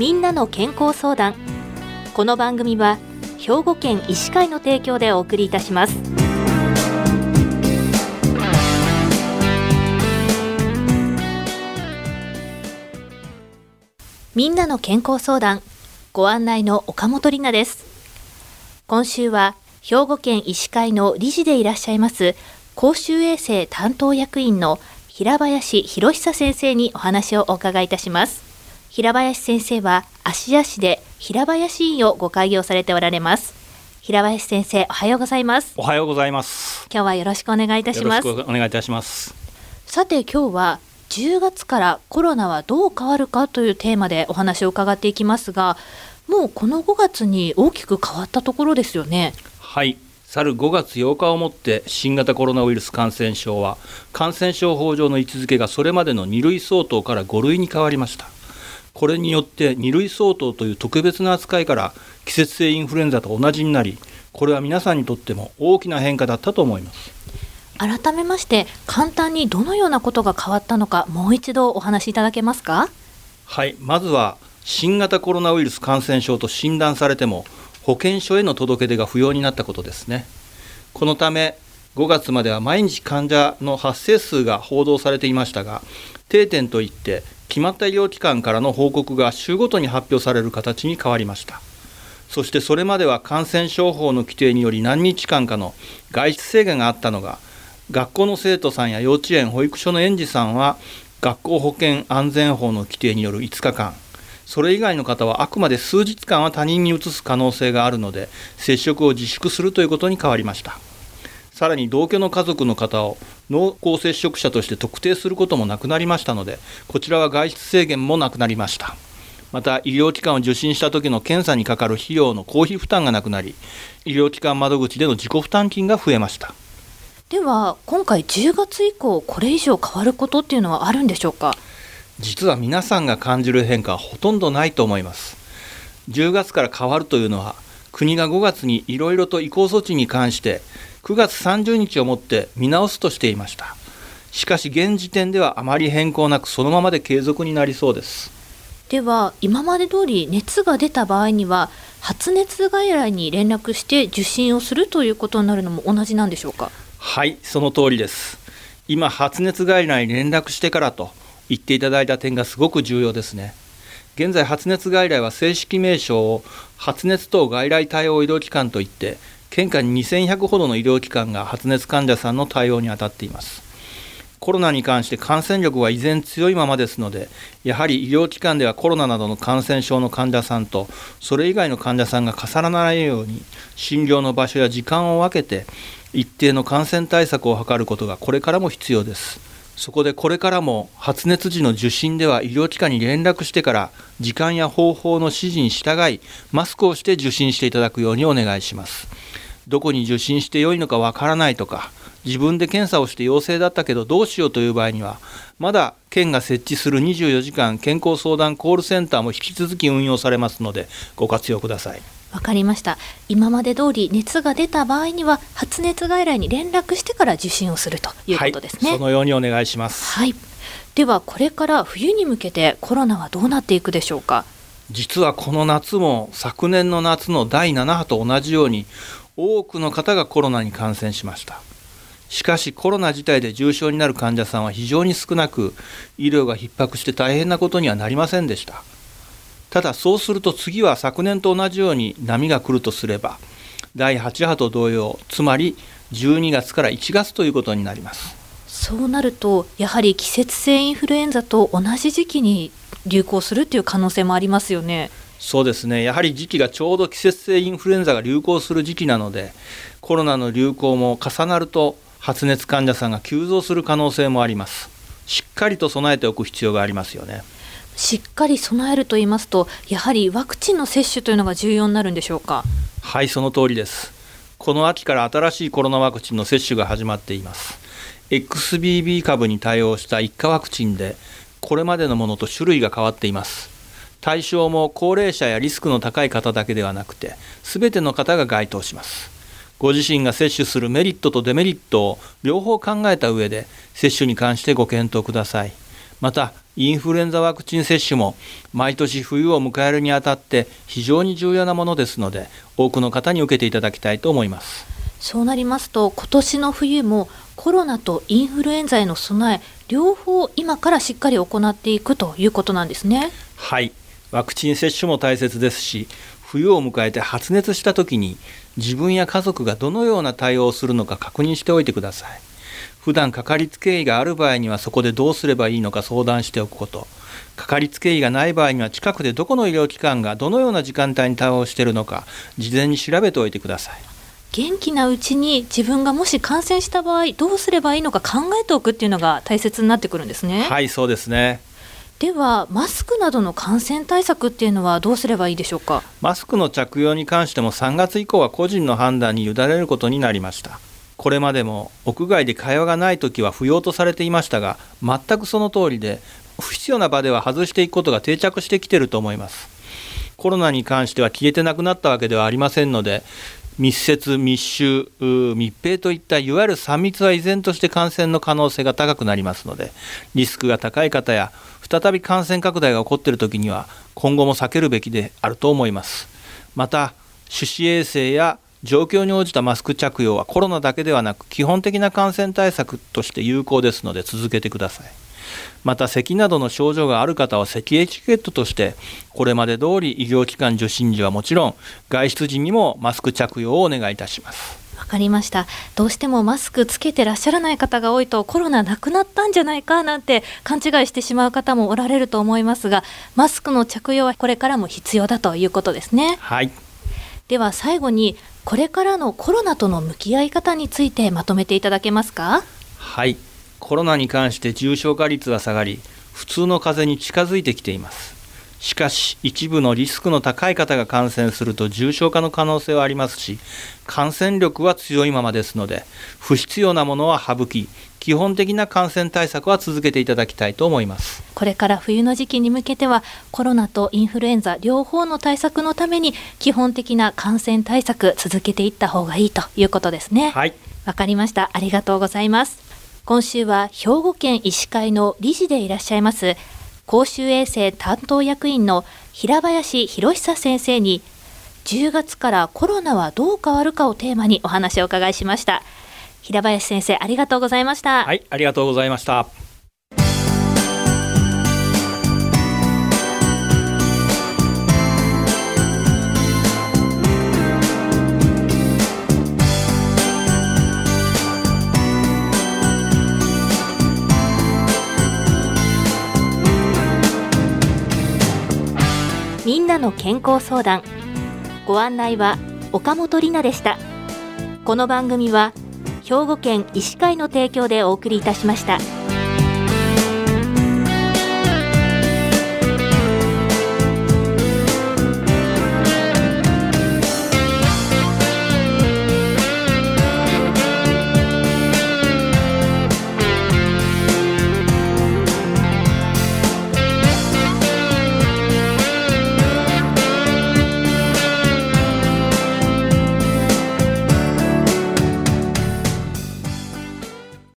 みんなの健康相談。この番組は兵庫県医師会の提供でお送りいたします。みんなの健康相談。ご案内の岡本里奈です。今週は兵庫県医師会の理事でいらっしゃいます公衆衛生担当役員の平林博久先生にお話をお伺いいたします。平林先生は芦屋市で平林院をご開業されておられます。平林先生おはようございます。おはようございます。今日はよろしくお願いいたします。お願いいたします。さて今日は10月からコロナはどう変わるかというテーマでお話を伺っていきますがもうこの5月に大きく変わったところですよね。はい。去る5月8日をもって新型コロナウイルス感染症は感染症法上の位置づけがそれまでの2類相当から5類に変わりましたこれによって2類相当という特別な扱いから季節性インフルエンザと同じになりこれは皆さんにとっても大きな変化だったと思います。改めまして簡単にどのようなことが変わったのかもう一度お話しいただけますか？はいまずは新型コロナウイルス感染症と診断されても保健所への届け出が不要になったことですね。このため5月までは毎日患者の発生数が報道されていましたが定点といって決まった医療機関からの報告が週ごとに発表される形に変わりました。そしてそれまでは感染症法の規定により何日間かの外出制限があったのが学校の生徒さんや幼稚園保育所の園児さんは学校保健安全法の規定による5日間。それ以外の方はあくまで数日間は他人に移す可能性があるので接触を自粛するということに変わりました。さらに同居の家族の方を濃厚接触者として特定することもなくなりましたのでこちらは外出制限もなくなりました。また医療機関を受診した時の検査にかかる費用の公費負担がなくなり医療機関窓口での自己負担金が増えました。では今回10月以降これ以上変わることっていうのはあるんでしょうか？実は皆さんが感じる変化はほとんどないと思います。10月から変わるというのは国が5月にいろいろと移行措置に関して9月30日をもって見直すとしていました。しかし現時点ではあまり変更なくそのままで継続になりそうです。では今まで通り熱が出た場合には発熱外来に連絡して受診をするということになるのも同じなんでしょうか？はいその通りです。今発熱外来に連絡してからと言っていただいた点がすごく重要ですね。現在発熱外来は正式名称を発熱等外来対応医療機関といって県下に2100ほどの医療機関が発熱患者さんの対応に当たっています。コロナに関して感染力は依然強いままですのでやはり医療機関ではコロナなどの感染症の患者さんとそれ以外の患者さんが重ならないように診療の場所や時間を分けて一定の感染対策を図ることがこれからも必要です。そこでこれからも発熱時の受診では医療機関に連絡してから時間や方法の指示に従いマスクをして受診していただくようにお願いします。どこに受診してよいのかわからないとか自分で検査をして陽性だったけどどうしようという場合にはまだ県が設置する24時間健康相談コールセンターも引き続き運用されますのでご活用ください。わかりました。今まで通り熱が出た場合には発熱外来に連絡してから受診をするということですね、はい、そのようにお願いします。はい。ではこれから冬に向けてコロナはどうなっていくでしょうか？実はこの夏も昨年の夏の第7波と同じように多くの方がコロナに感染しました。しかしコロナ自体で重症になる患者さんは非常に少なく医療が逼迫して大変なことにはなりませんでした。ただそうすると次は昨年と同じように波が来るとすれば第8波と同様つまり12月から1月ということになります。そうなるとやはり季節性インフルエンザと同じ時期に流行するという可能性もありますよね。そうですね。やはり時期がちょうど季節性インフルエンザが流行する時期なのでコロナの流行も重なると発熱患者さんが急増する可能性もあります。しっかりと備えておく必要がありますよね。しっかり備えると言いますとやはりワクチンの接種というのが重要になるんでしょうか？はいその通りです。この秋から新しいコロナワクチンの接種が始まっています。XBB 株に対応した1価ワクチンでこれまでのものと種類が変わっています対象も高齢者やリスクの高い方だけではなくて全ての方が該当します。ご自身が接種するメリットとデメリットを両方考えた上で接種に関してご検討ください。またインフルエンザワクチン接種も毎年冬を迎えるにあたって非常に重要なものですので多くの方に受けていただきたいと思います。そうなりますと今年の冬もコロナとインフルエンザへの備え両方今からしっかり行っていくということなんですね。はいワクチン接種も大切ですし冬を迎えて発熱した時に自分や家族がどのような対応をするのか確認しておいてください。普段かかりつけ医がある場合にはそこでどうすればいいのか相談しておくこと。かかりつけ医がない場合には近くでどこの医療機関がどのような時間帯に対応しているのか事前に調べておいてください。元気なうちに自分がもし感染した場合どうすればいいのか考えておくっていうのが大切になってくるんですね。はいそうですねではマスクなどの感染対策っていうのはどうすればいいでしょうか？マスクの着用に関しても3月以降は個人の判断に委ねることになりました。これまでも屋外で会話がない時は不要とされていましたが全くその通りで不必要な場では外していくことが定着してきていると思います。コロナに関しては消えてなくなったわけではありませんので密接密集密閉といったいわゆる3密は依然として感染の可能性が高くなりますのでリスクが高い方や再び感染拡大が起こっている時には今後も避けるべきであると思います。また手指衛生や状況に応じたマスク着用はコロナだけではなく基本的な感染対策として有効ですので続けてください。また咳などの症状がある方は咳エチケットとしてこれまで通り医療機関受診時はもちろん外出時にもマスク着用をお願いいたします。わかりました。どうしてもマスクつけてらっしゃらない方が多いとコロナなくなったんじゃないかなんて勘違いしてしまう方もおられると思いますがマスクの着用はこれからも必要だということですね。はい。では最後にこれからのコロナとの向き合い方についてまとめていただけますか？はいコロナに関して重症化率は下がり普通の風邪に近づいてきています。しかし一部のリスクの高い方が感染すると重症化の可能性はありますし感染力は強いままですので不必要なものは省き基本的な感染対策は続けていただきたいと思います。これから冬の時期に向けてはコロナとインフルエンザ両方の対策のために基本的な感染対策続けていった方がいいということですね。はい。わかりました。ありがとうございます今週は兵庫県医師会の理事でいらっしゃいます公衆衛生担当役員の平林博久先生に10月からコロナはどう変わるかをテーマにお話をお伺いしました。平林先生ありがとうございました。はいありがとうございました。の健康相談ご案内は岡本里奈でしたこの番組は兵庫県医師会の提供でお送りいたしました。